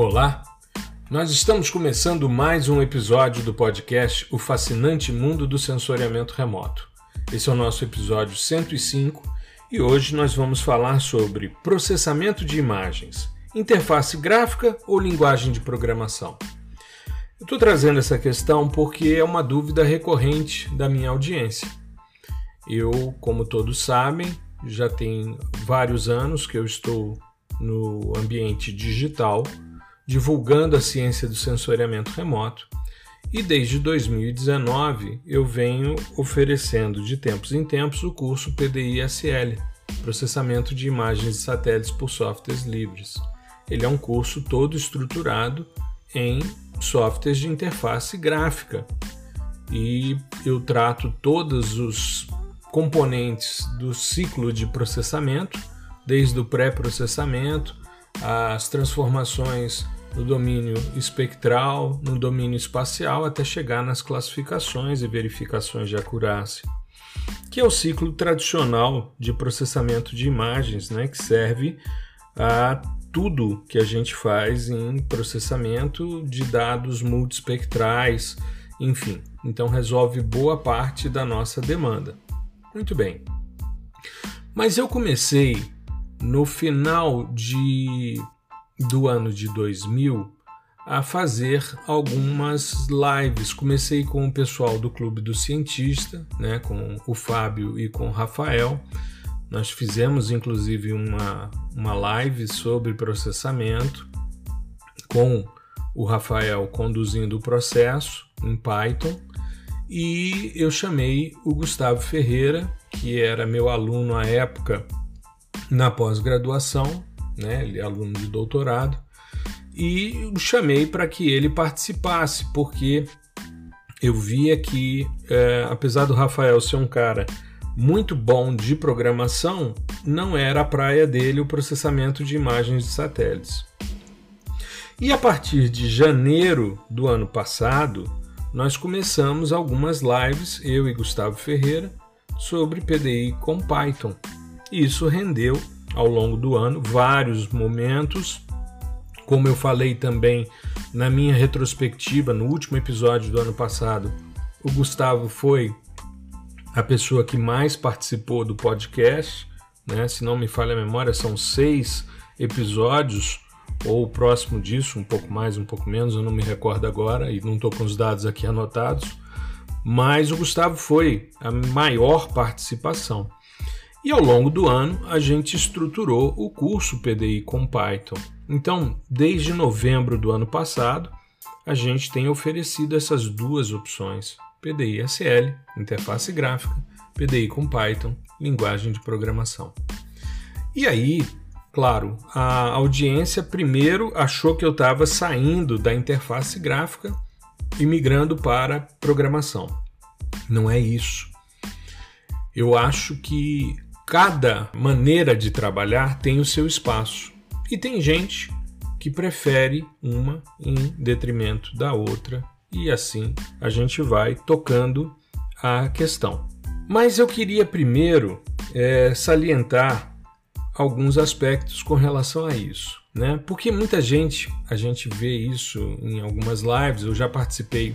Olá, nós estamos começando mais um episódio do podcast O Fascinante Mundo do Sensoriamento Remoto. Esse é o nosso episódio 105 e hoje nós vamos falar sobre processamento de imagens, interface gráfica ou linguagem de programação. Eu estou trazendo essa questão porque é uma dúvida recorrente da minha audiência. Eu, como todos sabem, já tem vários anos que eu estou no ambiente digital, divulgando a ciência do sensoriamento remoto, e desde 2019 eu venho oferecendo de tempos em tempos o curso PDI-SL, Processamento de Imagens de Satélites por Softwares Livres. Ele é um curso todo estruturado em softwares de interface gráfica e eu trato todos os componentes do ciclo de processamento, desde o pré-processamento, as transformações no domínio espectral, no domínio espacial, até chegar nas classificações e verificações de acurácia, que é o ciclo tradicional de processamento de imagens, né, que serve a tudo que a gente faz em processamento de dados multispectrais, enfim. Então resolve boa parte da nossa demanda. Muito bem. Mas eu comecei no final de, do ano de 2000 a fazer algumas lives. Comecei com o pessoal do Clube do Cientista, né, com o Fábio e com o Rafael. Nós fizemos inclusive uma, uma live sobre processamento com o Rafael conduzindo o processo em Python e eu chamei o Gustavo Ferreira, que era meu aluno à época na pós-graduação, né? ele é aluno de doutorado, e o chamei para que ele participasse, porque eu via que, é, apesar do Rafael ser um cara muito bom de programação, não era a praia dele o processamento de imagens de satélites. E a partir de janeiro do ano passado, nós começamos algumas lives, eu e Gustavo Ferreira, sobre PDI com Python. E isso rendeu ao longo do ano vários momentos. Como eu falei também na minha retrospectiva, no último episódio do ano passado, o Gustavo foi a pessoa que mais participou do podcast. Né? Se não me falha a memória, são seis episódios ou próximo disso, um pouco mais, um pouco menos, eu não me recordo agora e não estou com os dados aqui anotados, mas o Gustavo foi a maior participação. E ao longo do ano a gente estruturou o curso PDI com Python. Então, desde novembro do ano passado, a gente tem oferecido essas duas opções: PDI SL, interface gráfica, PDI com Python, linguagem de programação. E aí, Claro, a audiência primeiro achou que eu estava saindo da interface gráfica e migrando para programação. Não é isso. Eu acho que cada maneira de trabalhar tem o seu espaço. E tem gente que prefere uma em detrimento da outra, e assim a gente vai tocando a questão. Mas eu queria primeiro é, salientar alguns aspectos com relação a isso, né? Porque muita gente, a gente vê isso em algumas lives, eu já participei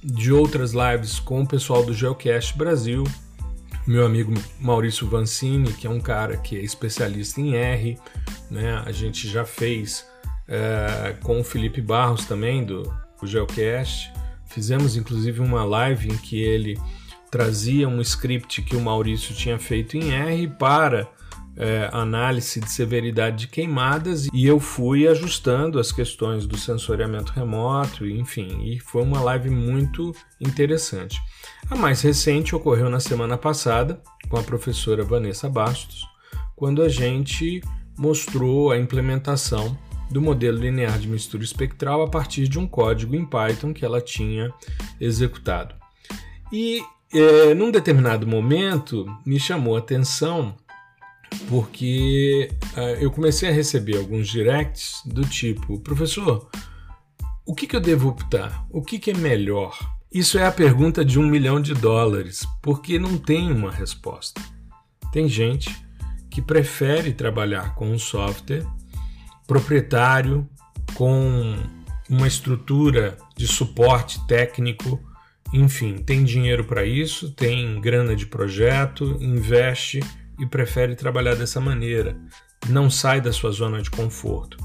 de outras lives com o pessoal do Geocast Brasil, meu amigo Maurício Vancini, que é um cara que é especialista em R, né? A gente já fez é, com o Felipe Barros também do, do Geocast, fizemos inclusive uma live em que ele trazia um script que o Maurício tinha feito em R para é, análise de severidade de queimadas e eu fui ajustando as questões do sensoriamento remoto, enfim, e foi uma live muito interessante. A mais recente ocorreu na semana passada com a professora Vanessa Bastos, quando a gente mostrou a implementação do modelo linear de mistura espectral a partir de um código em Python que ela tinha executado. E é, num determinado momento me chamou a atenção porque uh, eu comecei a receber alguns directs do tipo: professor, o que, que eu devo optar? O que, que é melhor? Isso é a pergunta de um milhão de dólares, porque não tem uma resposta. Tem gente que prefere trabalhar com um software proprietário, com uma estrutura de suporte técnico, enfim, tem dinheiro para isso, tem grana de projeto, investe e prefere trabalhar dessa maneira. Não sai da sua zona de conforto.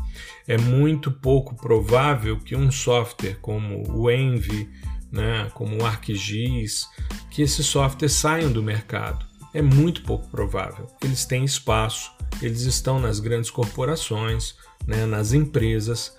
É muito pouco provável que um software como o Envy, né, como o ArcGIS, que esses softwares saiam do mercado. É muito pouco provável. Eles têm espaço, eles estão nas grandes corporações, né, nas empresas,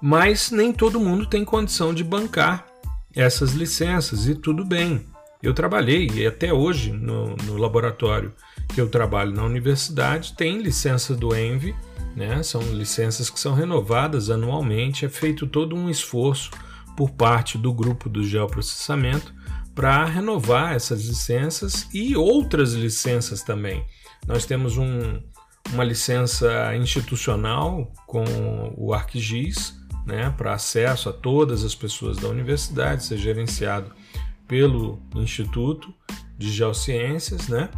mas nem todo mundo tem condição de bancar essas licenças e tudo bem. Eu trabalhei e até hoje no, no laboratório que eu trabalho na universidade tem licença do Envy, né? São licenças que são renovadas anualmente. É feito todo um esforço por parte do grupo do geoprocessamento para renovar essas licenças e outras licenças também. Nós temos um, uma licença institucional com o ArcGIS, né, para acesso a todas as pessoas da universidade, ser gerenciado pelo Instituto de Geociências, né?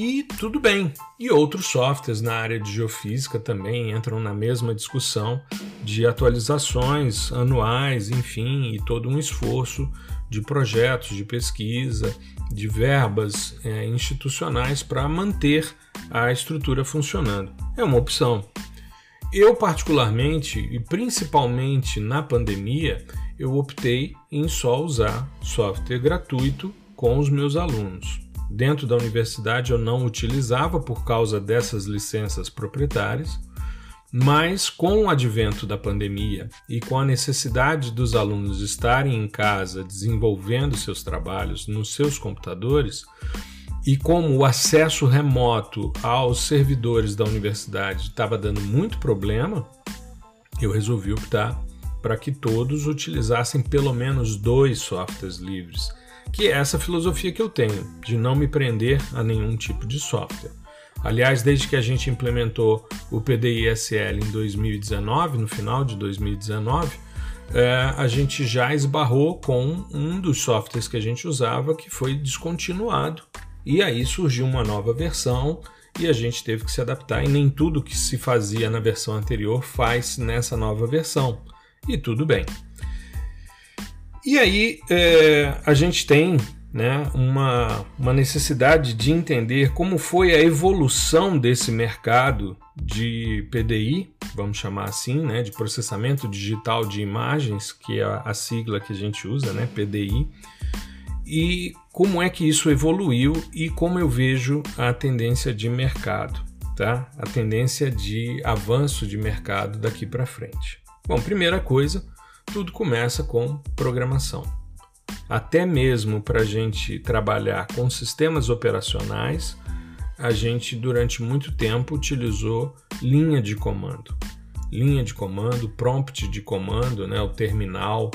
E tudo bem. E outros softwares na área de geofísica também entram na mesma discussão de atualizações anuais, enfim, e todo um esforço de projetos de pesquisa, de verbas é, institucionais para manter a estrutura funcionando. É uma opção. Eu, particularmente, e principalmente na pandemia, eu optei em só usar software gratuito com os meus alunos. Dentro da universidade eu não utilizava por causa dessas licenças proprietárias, mas com o advento da pandemia e com a necessidade dos alunos estarem em casa desenvolvendo seus trabalhos nos seus computadores, e como o acesso remoto aos servidores da universidade estava dando muito problema, eu resolvi optar para que todos utilizassem pelo menos dois softwares livres, que é essa filosofia que eu tenho, de não me prender a nenhum tipo de software. Aliás, desde que a gente implementou o PDI-SL em 2019, no final de 2019, é, a gente já esbarrou com um dos softwares que a gente usava que foi descontinuado. E aí surgiu uma nova versão e a gente teve que se adaptar, e nem tudo que se fazia na versão anterior faz nessa nova versão e tudo bem. E aí é, a gente tem né, uma, uma necessidade de entender como foi a evolução desse mercado de PDI, vamos chamar assim, né, de processamento digital de imagens, que é a sigla que a gente usa, né, PDI, e como é que isso evoluiu e como eu vejo a tendência de mercado, tá? A tendência de avanço de mercado daqui para frente. Bom, primeira coisa, tudo começa com programação. Até mesmo para a gente trabalhar com sistemas operacionais, a gente durante muito tempo utilizou linha de comando. Linha de comando, prompt de comando, né, o terminal,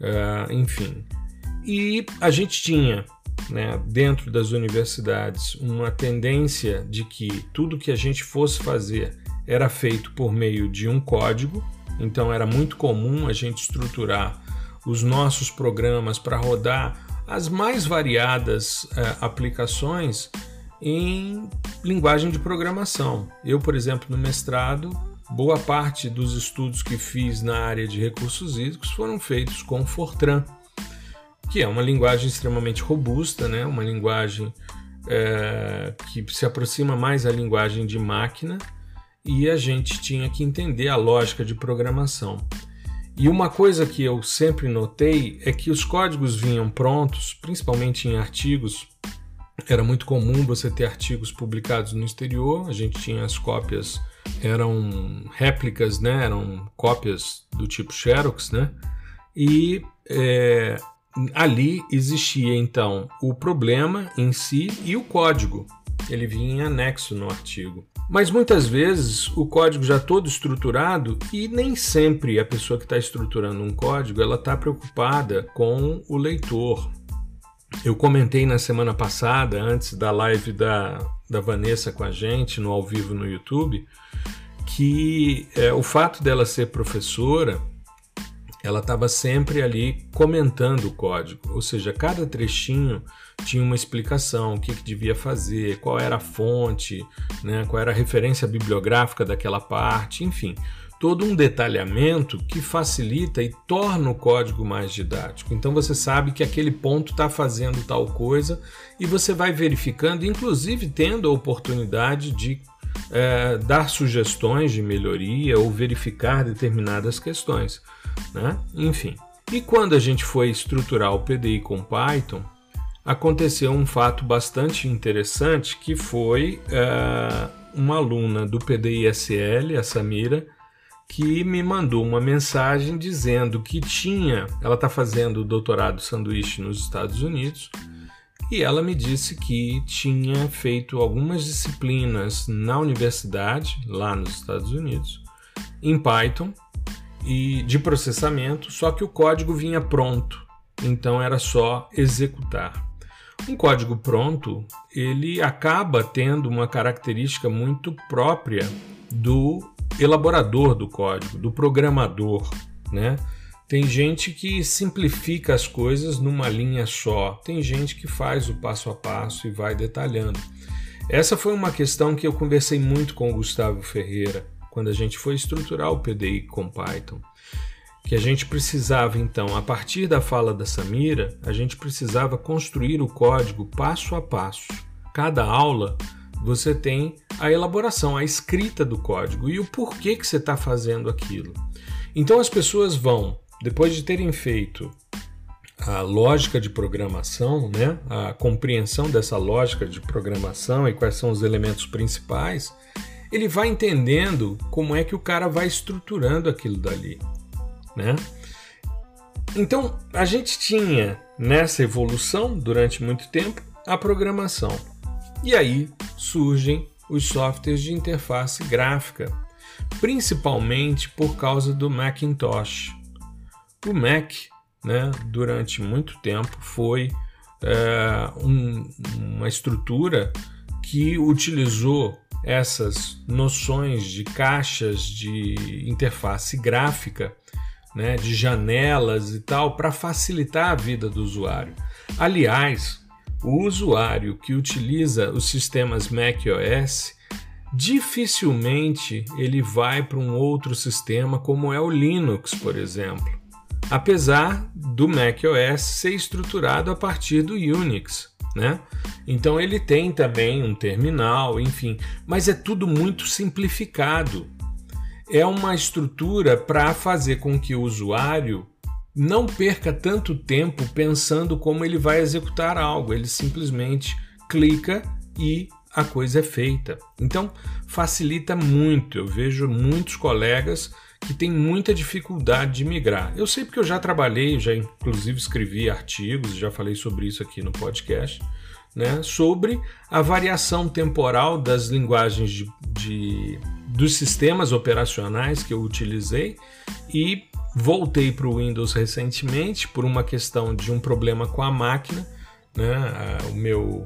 uh, enfim. E a gente tinha né, dentro das universidades uma tendência de que tudo que a gente fosse fazer era feito por meio de um código então era muito comum a gente estruturar os nossos programas para rodar as mais variadas eh, aplicações em linguagem de programação. Eu, por exemplo, no mestrado, boa parte dos estudos que fiz na área de recursos hídricos foram feitos com Fortran, que é uma linguagem extremamente robusta, né? uma linguagem é, que se aproxima mais à linguagem de máquina e a gente tinha que entender a lógica de programação. E uma coisa que eu sempre notei é que os códigos vinham prontos, principalmente em artigos. Era muito comum você ter artigos publicados no exterior, a gente tinha as cópias, eram réplicas, né? eram cópias do tipo Xerox, né? e é, ali existia então o problema em si e o código. Ele vinha em anexo no artigo. Mas muitas vezes o código já todo estruturado e nem sempre a pessoa que está estruturando um código ela está preocupada com o leitor. Eu comentei na semana passada, antes da live da, da Vanessa com a gente, no ao vivo no YouTube, que é, o fato dela ser professora, ela estava sempre ali comentando o código, ou seja, cada trechinho tinha uma explicação, o que, que devia fazer, qual era a fonte, né, qual era a referência bibliográfica daquela parte, enfim. todo um detalhamento que facilita e torna o código mais didático. Então você sabe que aquele ponto está fazendo tal coisa e você vai verificando, inclusive tendo a oportunidade de é, dar sugestões de melhoria ou verificar determinadas questões. Né? Enfim. E quando a gente foi estruturar o PDI com Python, aconteceu um fato bastante interessante que foi é, uma aluna do PDI-SL, a Samira, que me mandou uma mensagem dizendo que tinha, ela está fazendo o doutorado sanduíche nos Estados Unidos, e ela me disse que tinha feito algumas disciplinas na universidade, lá nos Estados Unidos, em Python e de processamento, só que o código vinha pronto, então era só executar. Um código pronto, ele acaba tendo uma característica muito própria do elaborador do código, do programador, né? Tem gente que simplifica as coisas numa linha só, tem gente que faz o passo a passo e vai detalhando. Essa foi uma questão que eu conversei muito com o Gustavo Ferreira quando a gente foi estruturar o PDI com Python que a gente precisava então, a partir da fala da Samira, a gente precisava construir o código passo a passo. Cada aula você tem a elaboração, a escrita do código e o porquê que você está fazendo aquilo. Então as pessoas vão, depois de terem feito a lógica de programação, né, a compreensão dessa lógica de programação e quais são os elementos principais, ele vai entendendo como é que o cara vai estruturando aquilo dali né? Então, a gente tinha nessa evolução durante muito tempo a programação. E aí surgem os softwares de interface gráfica, principalmente por causa do Macintosh. O Mac, né, durante muito tempo, foi é, um, uma estrutura que utilizou essas noções de caixas de interface gráfica né, de janelas e tal, para facilitar a vida do usuário. Aliás, o usuário que utiliza os sistemas macOS dificilmente ele vai para um outro sistema como é o Linux, por exemplo. Apesar do macOS ser estruturado a partir do Unix, né? Então ele tem também um terminal, enfim, mas é tudo muito simplificado é uma estrutura para fazer com que o usuário não perca tanto tempo pensando como ele vai executar algo, ele simplesmente clica e a coisa é feita. Então facilita muito. Eu vejo muitos colegas que têm muita dificuldade de migrar. Eu sei porque eu já trabalhei, já inclusive escrevi artigos, já falei sobre isso aqui no podcast, né, sobre a variação temporal das linguagens de, de dos sistemas operacionais que eu utilizei e voltei para o Windows recentemente por uma questão de um problema com a máquina. Né? O meu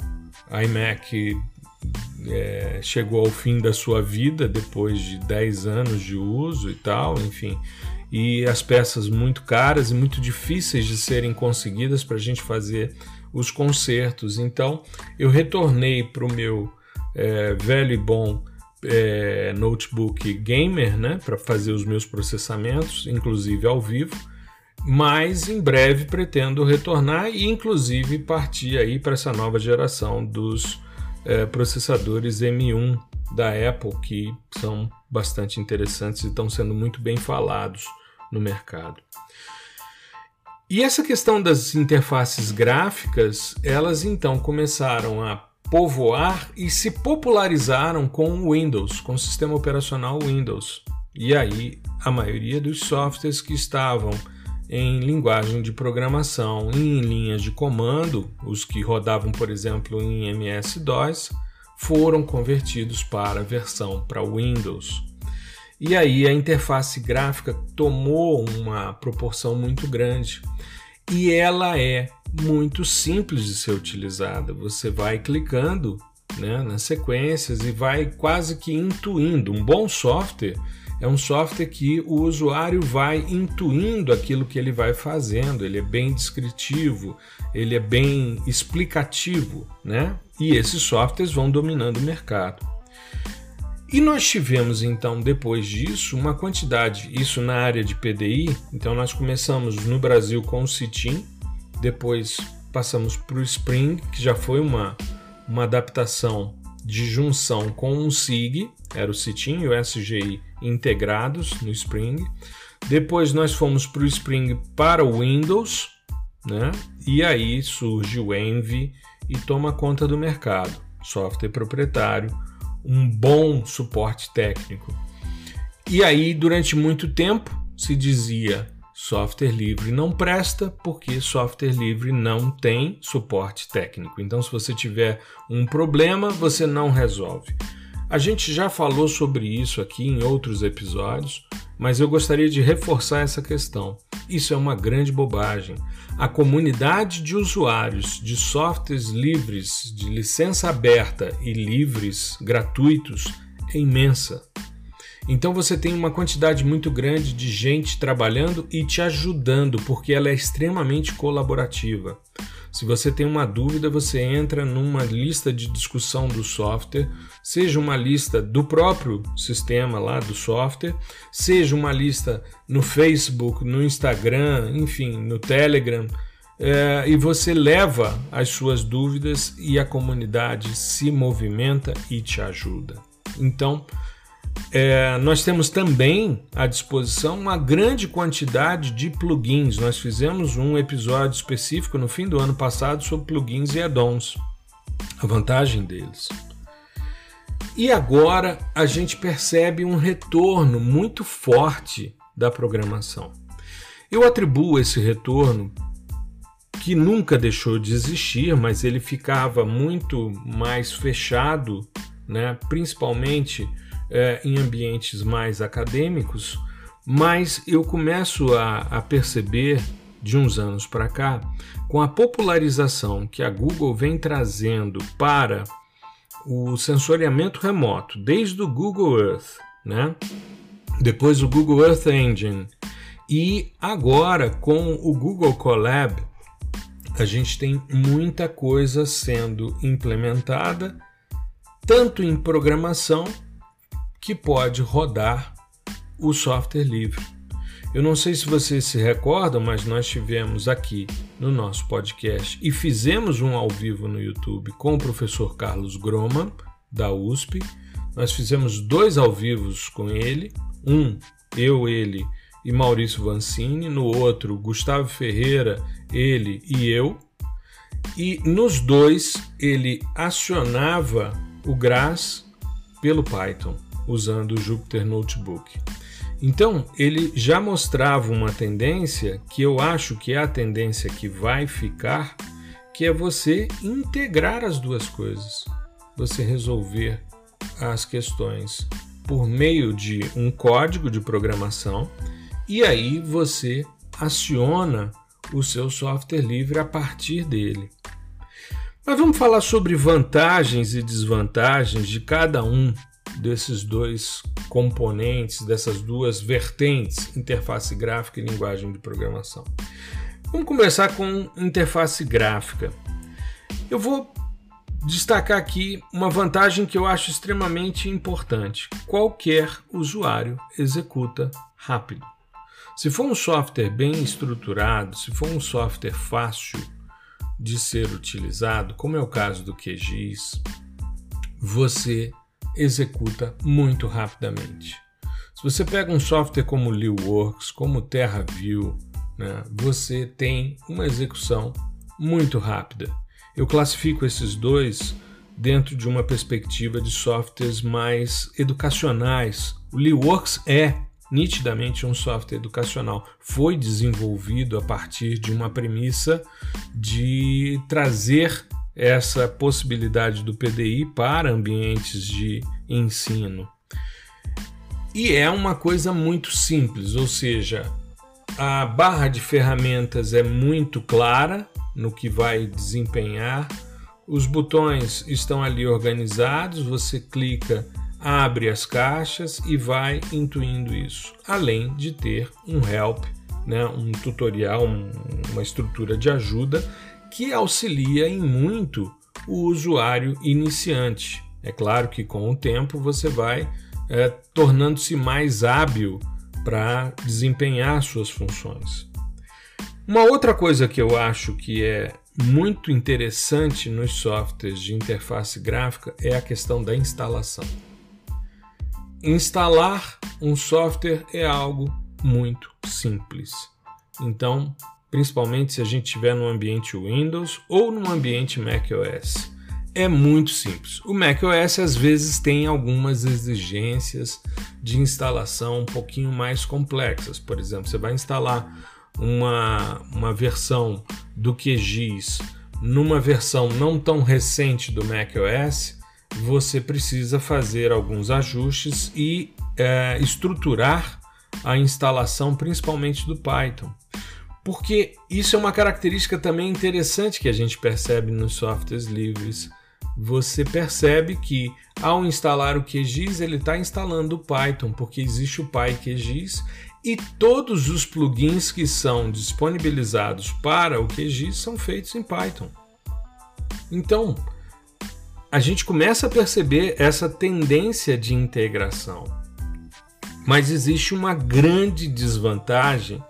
iMac é, chegou ao fim da sua vida depois de 10 anos de uso e tal, enfim. E as peças muito caras e muito difíceis de serem conseguidas para a gente fazer os consertos. Então eu retornei para o meu é, velho e bom é, notebook gamer, né, para fazer os meus processamentos, inclusive ao vivo. Mas em breve pretendo retornar e inclusive partir aí para essa nova geração dos é, processadores M1 da Apple que são bastante interessantes e estão sendo muito bem falados no mercado. E essa questão das interfaces gráficas, elas então começaram a povoar e se popularizaram com o Windows, com o sistema operacional Windows. E aí a maioria dos softwares que estavam em linguagem de programação e em linhas de comando, os que rodavam, por exemplo, em MS-DOS, foram convertidos para a versão para Windows. E aí a interface gráfica tomou uma proporção muito grande e ela é muito simples de ser utilizada. Você vai clicando né, nas sequências e vai quase que intuindo. Um bom software é um software que o usuário vai intuindo aquilo que ele vai fazendo. Ele é bem descritivo, ele é bem explicativo, né? E esses softwares vão dominando o mercado. E nós tivemos então, depois disso, uma quantidade, isso na área de PDI. Então, nós começamos no Brasil com o Citim, depois passamos para o Spring, que já foi uma, uma adaptação de junção com o SIG, era o Citim e o SGI integrados no Spring. Depois nós fomos para o Spring para o Windows, né? E aí surge o Envy e toma conta do mercado. Software proprietário, um bom suporte técnico. E aí, durante muito tempo, se dizia software livre não presta porque software livre não tem suporte técnico. Então, se você tiver um problema, você não resolve. A gente já falou sobre isso aqui em outros episódios, mas eu gostaria de reforçar essa questão. Isso é uma grande bobagem. A comunidade de usuários de softwares livres, de licença aberta e livres, gratuitos, é imensa. Então você tem uma quantidade muito grande de gente trabalhando e te ajudando, porque ela é extremamente colaborativa. Se você tem uma dúvida, você entra numa lista de discussão do software, seja uma lista do próprio sistema lá do software, seja uma lista no Facebook, no Instagram, enfim, no Telegram, é, e você leva as suas dúvidas e a comunidade se movimenta e te ajuda. Então, é, nós temos também à disposição uma grande quantidade de plugins. Nós fizemos um episódio específico no fim do ano passado sobre plugins e add-ons, a vantagem deles. E agora a gente percebe um retorno muito forte da programação. Eu atribuo esse retorno que nunca deixou de existir, mas ele ficava muito mais fechado, né? principalmente é, em ambientes mais acadêmicos, mas eu começo a, a perceber de uns anos para cá, com a popularização que a Google vem trazendo para o sensoriamento remoto, desde o Google Earth, né? depois o Google Earth Engine, e agora com o Google Colab, a gente tem muita coisa sendo implementada, tanto em programação que pode rodar o software livre. Eu não sei se vocês se recordam, mas nós tivemos aqui no nosso podcast e fizemos um ao vivo no YouTube com o professor Carlos Groman, da USP. Nós fizemos dois ao vivos com ele, um eu, ele e Maurício Vancini, no outro Gustavo Ferreira, ele e eu. E nos dois ele acionava o GRAS pelo Python usando o Jupyter Notebook. Então, ele já mostrava uma tendência que eu acho que é a tendência que vai ficar, que é você integrar as duas coisas. Você resolver as questões por meio de um código de programação e aí você aciona o seu software livre a partir dele. Mas vamos falar sobre vantagens e desvantagens de cada um desses dois componentes, dessas duas vertentes, interface gráfica e linguagem de programação. Vamos começar com interface gráfica. Eu vou destacar aqui uma vantagem que eu acho extremamente importante. Qualquer usuário executa rápido. Se for um software bem estruturado, se for um software fácil de ser utilizado, como é o caso do QGIS, você executa muito rapidamente. Se você pega um software como LeeWorks, como TerraView, né, você tem uma execução muito rápida. Eu classifico esses dois dentro de uma perspectiva de softwares mais educacionais. O LeeWorks é nitidamente um software educacional. Foi desenvolvido a partir de uma premissa de trazer essa possibilidade do PDI para ambientes de ensino. E é uma coisa muito simples, ou seja, a barra de ferramentas é muito clara no que vai desempenhar, os botões estão ali organizados, você clica, abre as caixas e vai intuindo isso, além de ter um help, né, um tutorial, um, uma estrutura de ajuda que auxilia em muito o usuário iniciante. É claro que com o tempo você vai é, tornando-se mais hábil para desempenhar suas funções. Uma outra coisa que eu acho que é muito interessante nos softwares de interface gráfica é a questão da instalação. Instalar um software é algo muito simples. Então, principalmente se a gente estiver no ambiente Windows ou no ambiente macOS, é muito simples. O macOS às vezes tem algumas exigências de instalação um pouquinho mais complexas. Por exemplo, você vai instalar uma, uma versão do QGIS numa versão não tão recente do macOS, você precisa fazer alguns ajustes e é, estruturar a instalação, principalmente do Python. Porque isso é uma característica também interessante que a gente percebe nos softwares livres. Você percebe que ao instalar o QGIS, ele está instalando o Python, porque existe o PyQGIS e todos os plugins que são disponibilizados para o QGIS são feitos em Python. Então, a gente começa a perceber essa tendência de integração. Mas existe uma grande desvantagem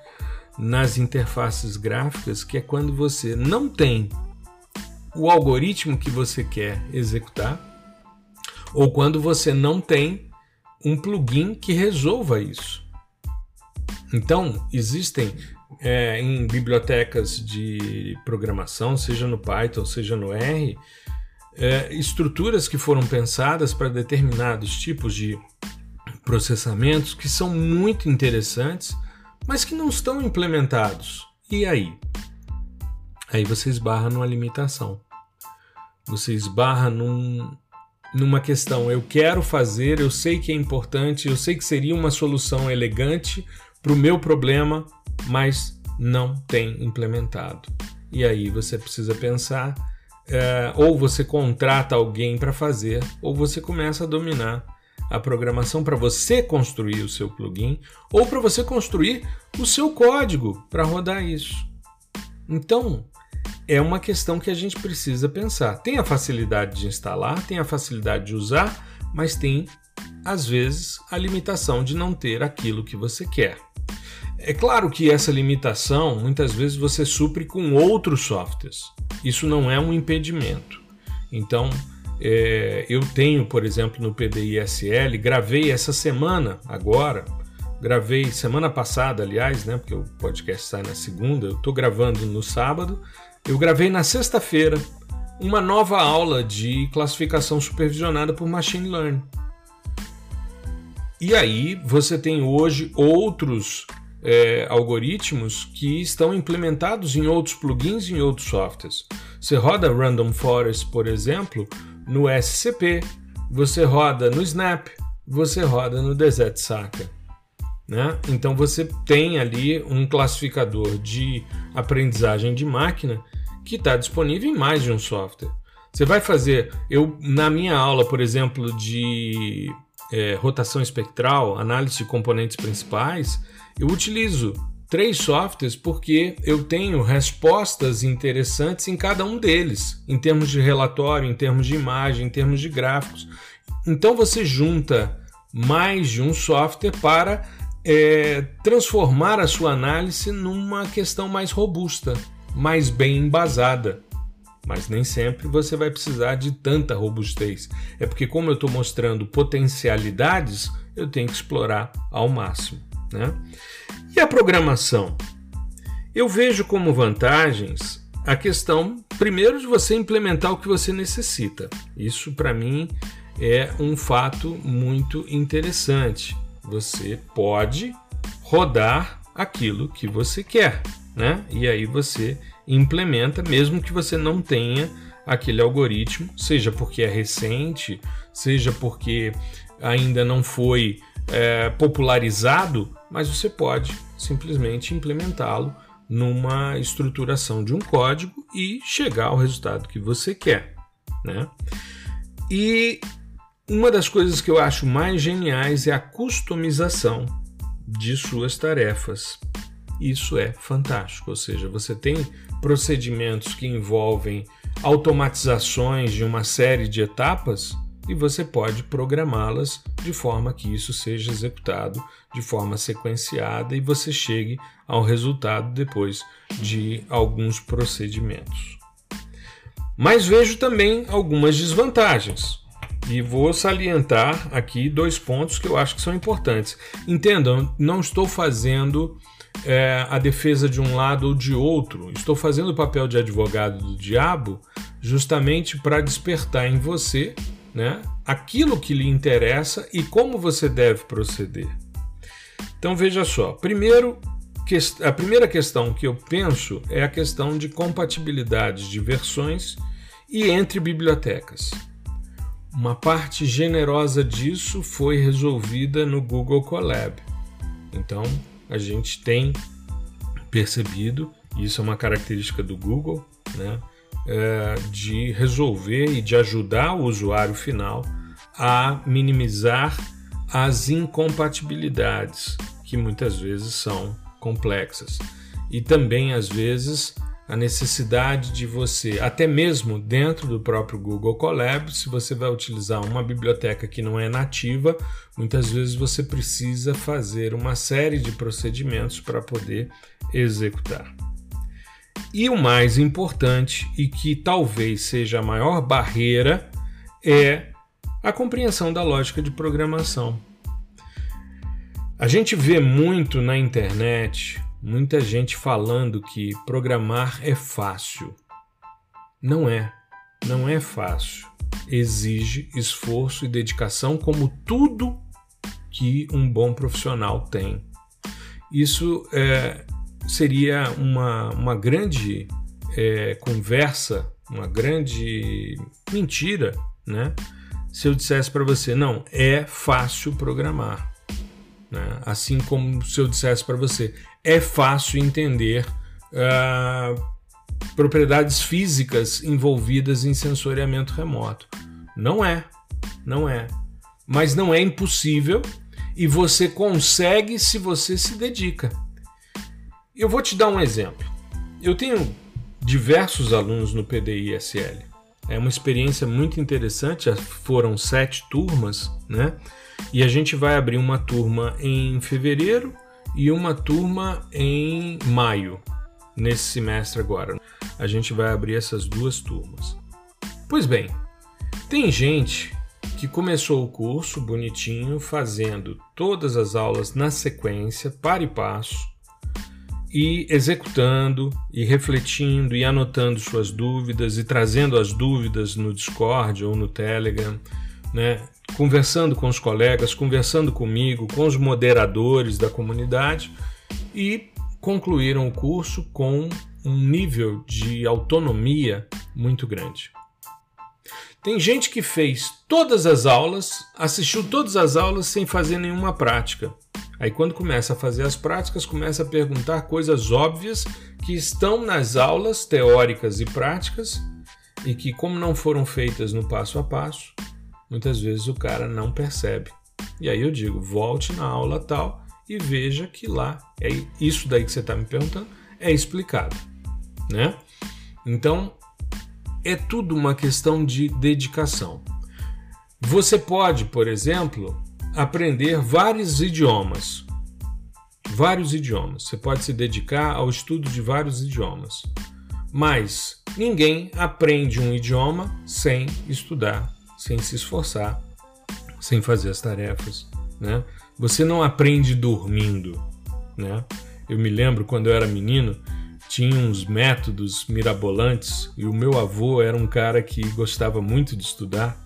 nas interfaces gráficas, que é quando você não tem o algoritmo que você quer executar, ou quando você não tem um plugin que resolva isso. Então, existem é, em bibliotecas de programação, seja no Python, seja no R, é, estruturas que foram pensadas para determinados tipos de processamentos que são muito interessantes, mas que não estão implementados. E aí? Aí você esbarra numa limitação. Você esbarra num, numa questão. Eu quero fazer, eu sei que é importante, eu sei que seria uma solução elegante para o meu problema, mas não tem implementado. E aí você precisa pensar, é, ou você contrata alguém para fazer, ou você começa a dominar a programação para você construir o seu plugin, ou para você construir o seu código para rodar isso. Então, é uma questão que a gente precisa pensar. Tem a facilidade de instalar, tem a facilidade de usar, mas tem, às vezes, a limitação de não ter aquilo que você quer. É claro que essa limitação muitas vezes você supre com outros softwares. Isso não é um impedimento. Então, é, eu tenho, por exemplo, no PDISL, gravei essa semana, agora, gravei semana passada, aliás, né, porque o podcast sai na segunda, eu estou gravando no sábado, eu gravei na sexta-feira uma nova aula de classificação supervisionada por Machine Learning. E aí você tem hoje outros é, algoritmos que estão implementados em outros plugins e em outros softwares. Você roda Random Forest, por exemplo, no SCP, você roda no Snap, você roda no Desert Saka. Né? Então você tem ali um classificador de aprendizagem de máquina que está disponível em mais de um software. Você vai fazer, eu na minha aula, por exemplo, de é, rotação espectral, análise de componentes principais, eu utilizo três softwares porque eu tenho respostas interessantes em cada um deles, em termos de relatório, em termos de imagem, em termos de gráficos. Então você junta mais de um software para é, transformar a sua análise numa questão mais robusta, mais bem embasada. Mas nem sempre você vai precisar de tanta robustez. É porque, como eu estou mostrando potencialidades, eu tenho que explorar ao máximo. Né? E a programação? Eu vejo como vantagens a questão, primeiro, de você implementar o que você necessita. Isso, para mim, é um fato muito interessante. Você pode rodar aquilo que você quer, né? E aí você implementa, mesmo que você não tenha aquele algoritmo, seja porque é recente, seja porque ainda não foi é, popularizado, mas você pode simplesmente implementá-lo numa estruturação de um código e chegar ao resultado que você quer. Né? E uma das coisas que eu acho mais geniais é a customização de suas tarefas. Isso é fantástico, ou seja, você tem procedimentos que envolvem automatizações de uma série de etapas e você pode programá-las de forma que isso seja executado de forma sequenciada e você chegue ao resultado depois de alguns procedimentos. Mas vejo também algumas desvantagens. E vou salientar aqui dois pontos que eu acho que são importantes. Entendam, não estou fazendo é, a defesa de um lado ou de outro, estou fazendo o papel de advogado do diabo justamente para despertar em você né, aquilo que lhe interessa e como você deve proceder. Então veja só, primeiro a primeira questão que eu penso é a questão de compatibilidade de versões e entre bibliotecas. Uma parte generosa disso foi resolvida no Google Colab. Então, a gente tem percebido, isso é uma característica do Google, né, é, de resolver e de ajudar o usuário final a minimizar as incompatibilidades que muitas vezes são complexas e também às vezes a necessidade de você, até mesmo dentro do próprio Google Colab, se você vai utilizar uma biblioteca que não é nativa, muitas vezes você precisa fazer uma série de procedimentos para poder executar. E o mais importante, e que talvez seja a maior barreira, é a compreensão da lógica de programação. A gente vê muito na internet muita gente falando que programar é fácil. Não é. Não é fácil. Exige esforço e dedicação, como tudo que um bom profissional tem. Isso é, seria uma, uma grande é, conversa, uma grande mentira, né? Se eu dissesse para você, não, é fácil programar. Né? Assim como se eu dissesse para você, é fácil entender uh, propriedades físicas envolvidas em sensoriamento remoto. Não é, não é. Mas não é impossível e você consegue se você se dedica. Eu vou te dar um exemplo. Eu tenho diversos alunos no PDI-SL. É uma experiência muito interessante, foram sete turmas, né? E a gente vai abrir uma turma em fevereiro e uma turma em maio, nesse semestre agora. A gente vai abrir essas duas turmas. Pois bem, tem gente que começou o curso bonitinho, fazendo todas as aulas na sequência, para e passo, e executando, e refletindo, e anotando suas dúvidas, e trazendo as dúvidas no Discord ou no Telegram, né? conversando com os colegas, conversando comigo, com os moderadores da comunidade e concluíram o curso com um nível de autonomia muito grande. Tem gente que fez todas as aulas, assistiu todas as aulas sem fazer nenhuma prática. Aí quando começa a fazer as práticas, começa a perguntar coisas óbvias que estão nas aulas teóricas e práticas e que como não foram feitas no passo a passo, muitas vezes o cara não percebe. E aí eu digo, volte na aula tal e veja que lá é isso daí que você está me perguntando é explicado, né? Então é tudo uma questão de dedicação. Você pode, por exemplo, aprender vários idiomas. Vários idiomas. Você pode se dedicar ao estudo de vários idiomas. Mas ninguém aprende um idioma sem estudar sem se esforçar, sem fazer as tarefas, né? Você não aprende dormindo, né? Eu me lembro quando eu era menino, tinha uns métodos mirabolantes e o meu avô era um cara que gostava muito de estudar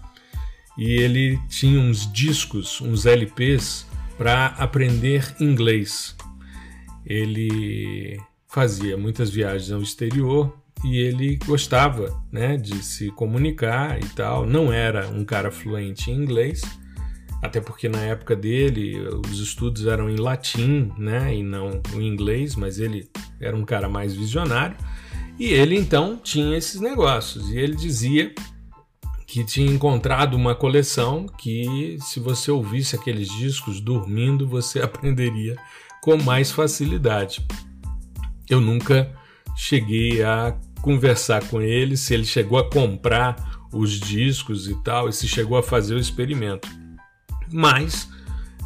e ele tinha uns discos, uns LPs para aprender inglês. Ele fazia muitas viagens ao exterior e ele gostava né, de se comunicar e tal. Não era um cara fluente em inglês, até porque na época dele os estudos eram em latim né, e não em inglês, mas ele era um cara mais visionário. E ele então tinha esses negócios. E ele dizia que tinha encontrado uma coleção que, se você ouvisse aqueles discos dormindo, você aprenderia com mais facilidade. Eu nunca cheguei a conversar com ele se ele chegou a comprar os discos e tal, e se chegou a fazer o experimento. Mas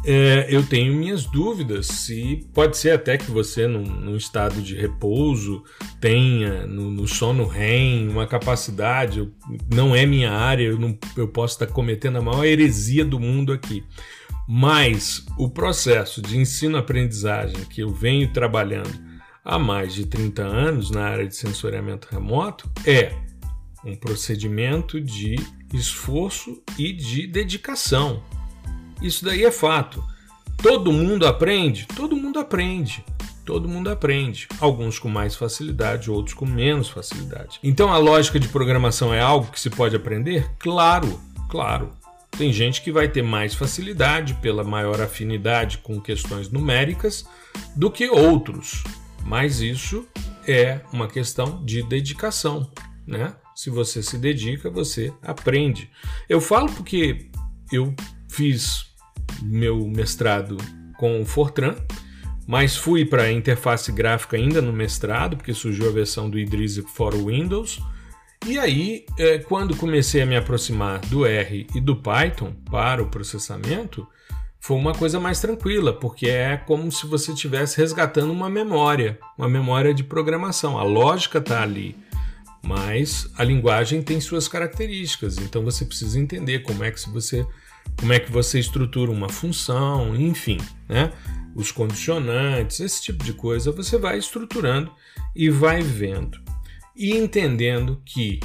é, eu tenho minhas dúvidas se pode ser até que você, num, num estado de repouso, tenha no, no, sono REM uma capacidade, eu, não é minha área, eu, não, eu posso estar cometendo a maior heresia do mundo aqui. Mas o processo de ensino-aprendizagem que eu venho trabalhando há mais de 30 anos na área de sensoriamento remoto é um procedimento de esforço e de dedicação. Isso daí é fato. Todo mundo aprende? Todo mundo aprende. Todo mundo aprende. Alguns com mais facilidade, outros com menos facilidade. Então a lógica de programação é algo que se pode aprender? Claro, claro. Tem gente que vai ter mais facilidade pela maior afinidade com questões numéricas do que outros, mas isso é uma questão de dedicação, né? Se você se dedica, você aprende. Eu falo porque eu fiz meu mestrado com o Fortran, mas fui para a interface gráfica ainda no mestrado, porque surgiu a versão do Idris for Windows. E aí, é, quando comecei a me aproximar do R e do Python para o processamento, foi uma coisa mais tranquila, porque é como se você estivesse resgatando uma memória, uma memória de programação. A lógica está ali, mas a linguagem tem suas características, então você precisa entender como é que você como é que você estrutura uma função, enfim, né? Os condicionantes, esse tipo de coisa, você vai estruturando e vai vendo e entendendo que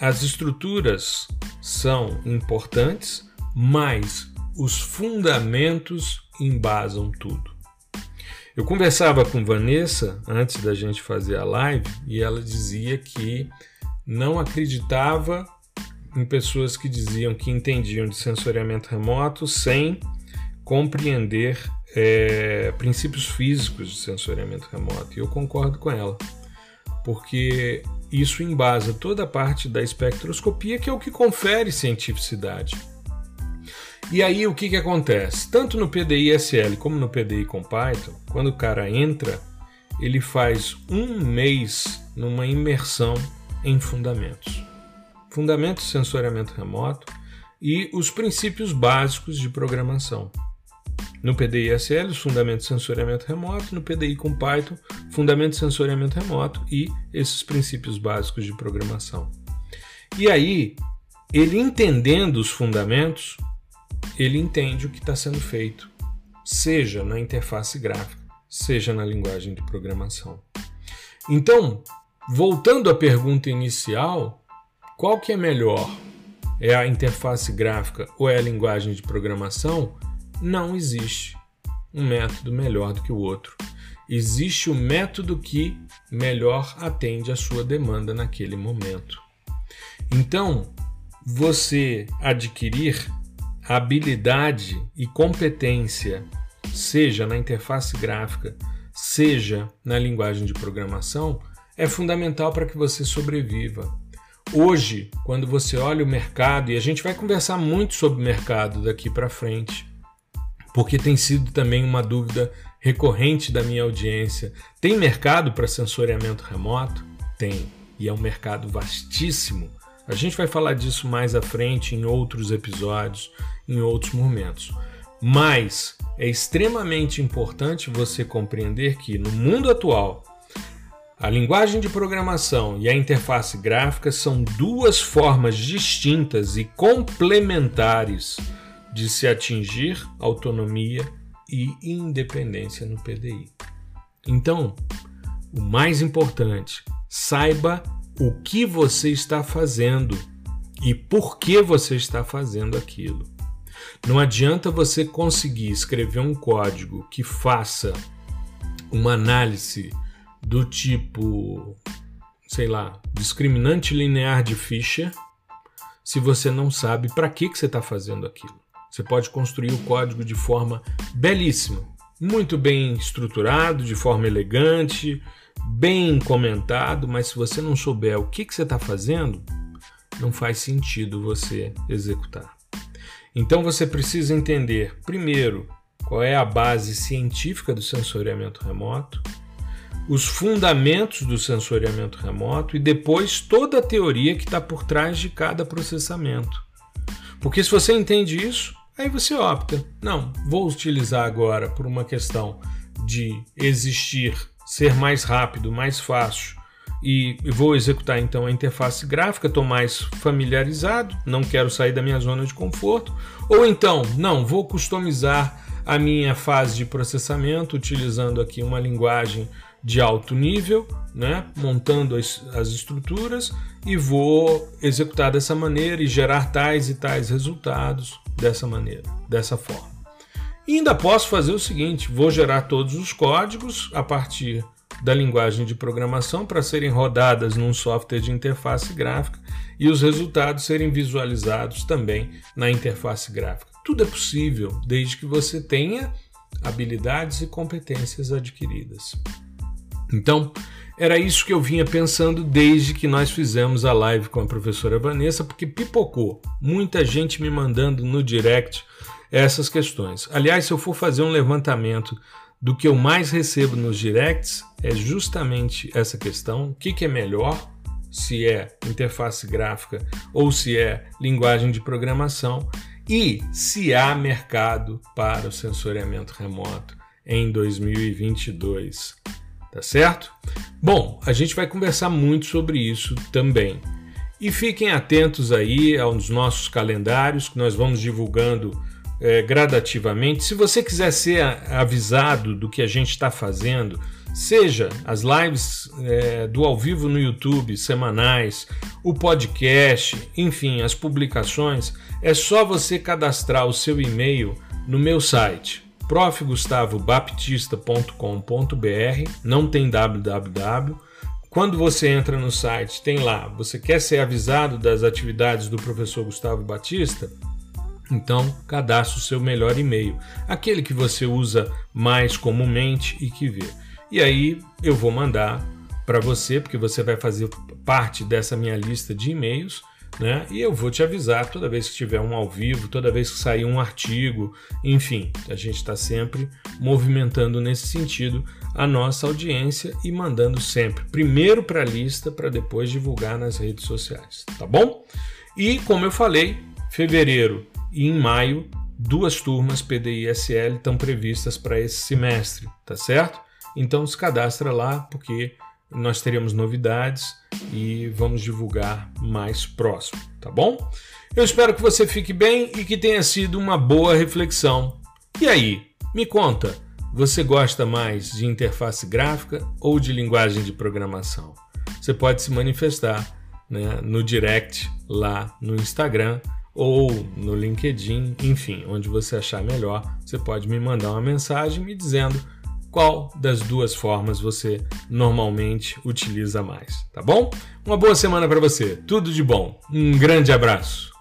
as estruturas são importantes, mas os fundamentos embasam tudo. Eu conversava com Vanessa antes da gente fazer a live e ela dizia que não acreditava em pessoas que diziam que entendiam de sensoriamento remoto sem compreender é, princípios físicos de sensoriamento remoto. E eu concordo com ela, porque isso embasa toda a parte da espectroscopia, que é o que confere cientificidade. E aí o que, que acontece? Tanto no PDI SL como no PDI com Python, quando o cara entra, ele faz um mês numa imersão em fundamentos. Fundamentos de sensoriamento remoto e os princípios básicos de programação. No PDI SL, os fundamentos de sensoriamento remoto, no PDI com Python, fundamentos de sensoriamento remoto e esses princípios básicos de programação. E aí, ele entendendo os fundamentos, ele entende o que está sendo feito, seja na interface gráfica, seja na linguagem de programação. Então, voltando à pergunta inicial, qual que é melhor? É a interface gráfica ou é a linguagem de programação? Não existe um método melhor do que o outro. Existe o método que melhor atende a sua demanda naquele momento. Então, você adquirir habilidade e competência, seja na interface gráfica, seja na linguagem de programação, é fundamental para que você sobreviva. Hoje, quando você olha o mercado, e a gente vai conversar muito sobre mercado daqui para frente, porque tem sido também uma dúvida recorrente da minha audiência. Tem mercado para sensoriamento remoto? Tem, e é um mercado vastíssimo. A gente vai falar disso mais à frente em outros episódios, em outros momentos. Mas é extremamente importante você compreender que no mundo atual, a linguagem de programação e a interface gráfica são duas formas distintas e complementares de se atingir autonomia e independência no PDI. Então, o mais importante, saiba o que você está fazendo e por que você está fazendo aquilo. Não adianta você conseguir escrever um código que faça uma análise do tipo, sei lá, discriminante linear de Fisher, se você não sabe para que, que você está fazendo aquilo. Você pode construir o código de forma belíssima, muito bem estruturado, de forma elegante, bem comentado, mas se você não souber o que, que você está fazendo, não faz sentido você executar. Então você precisa entender, primeiro, qual é a base científica do sensoriamento remoto, os fundamentos do sensoriamento remoto e depois toda a teoria que está por trás de cada processamento. Porque se você entende isso, aí você opta. Não, vou utilizar agora por uma questão de existir, ser mais rápido, mais fácil e vou executar então a interface gráfica, estou mais familiarizado, não quero sair da minha zona de conforto, ou então, não, vou customizar a minha fase de processamento utilizando aqui uma linguagem de alto nível, né, montando as, as estruturas e vou executar dessa maneira e gerar tais e tais resultados dessa maneira, dessa forma. E ainda posso fazer o seguinte: vou gerar todos os códigos a partir da linguagem de programação para serem rodadas num software de interface gráfica e os resultados serem visualizados também na interface gráfica. Tudo é possível desde que você tenha habilidades e competências adquiridas. Então, era isso que eu vinha pensando desde que nós fizemos a live com a professora Vanessa, porque pipocou muita gente me mandando no direct essas questões. Aliás, se eu for fazer um levantamento do que eu mais recebo nos directs é justamente essa questão: o que, que é melhor, se é interface gráfica ou se é linguagem de programação, e se há mercado para o sensoriamento remoto em 2022. Tá certo? Bom, a gente vai conversar muito sobre isso também. E fiquem atentos aí aos nossos calendários que nós vamos divulgando é, gradativamente. Se você quiser ser avisado do que a gente está fazendo, seja as lives é, do ao vivo no YouTube semanais, o podcast, enfim, as publicações, é só você cadastrar o seu e-mail no meu site profgustavobaptista.com.br, não tem www. Quando você entra no site, tem lá, você quer ser avisado das atividades do professor Gustavo Batista? Então, cadastre o seu melhor e-mail, aquele que você usa mais comumente e que vê. E aí eu vou mandar para você, porque você vai fazer parte dessa minha lista de e-mails, né? E eu vou te avisar toda vez que tiver um ao vivo, toda vez que sair um artigo, enfim, a gente está sempre movimentando nesse sentido a nossa audiência e mandando sempre primeiro para a lista para depois divulgar nas redes sociais, tá bom? E como eu falei, fevereiro e em maio duas turmas PDI-SL estão previstas para esse semestre, tá certo? Então se cadastra lá porque nós teremos novidades e vamos divulgar mais próximo, tá bom? Eu espero que você fique bem e que tenha sido uma boa reflexão. E aí, me conta, você gosta mais de interface gráfica ou de linguagem de programação? Você pode se manifestar né, no direct lá no Instagram ou no LinkedIn, enfim, onde você achar melhor, você pode me mandar uma mensagem me dizendo qual das duas formas você normalmente utiliza mais, tá bom? Uma boa semana para você, tudo de bom, um grande abraço.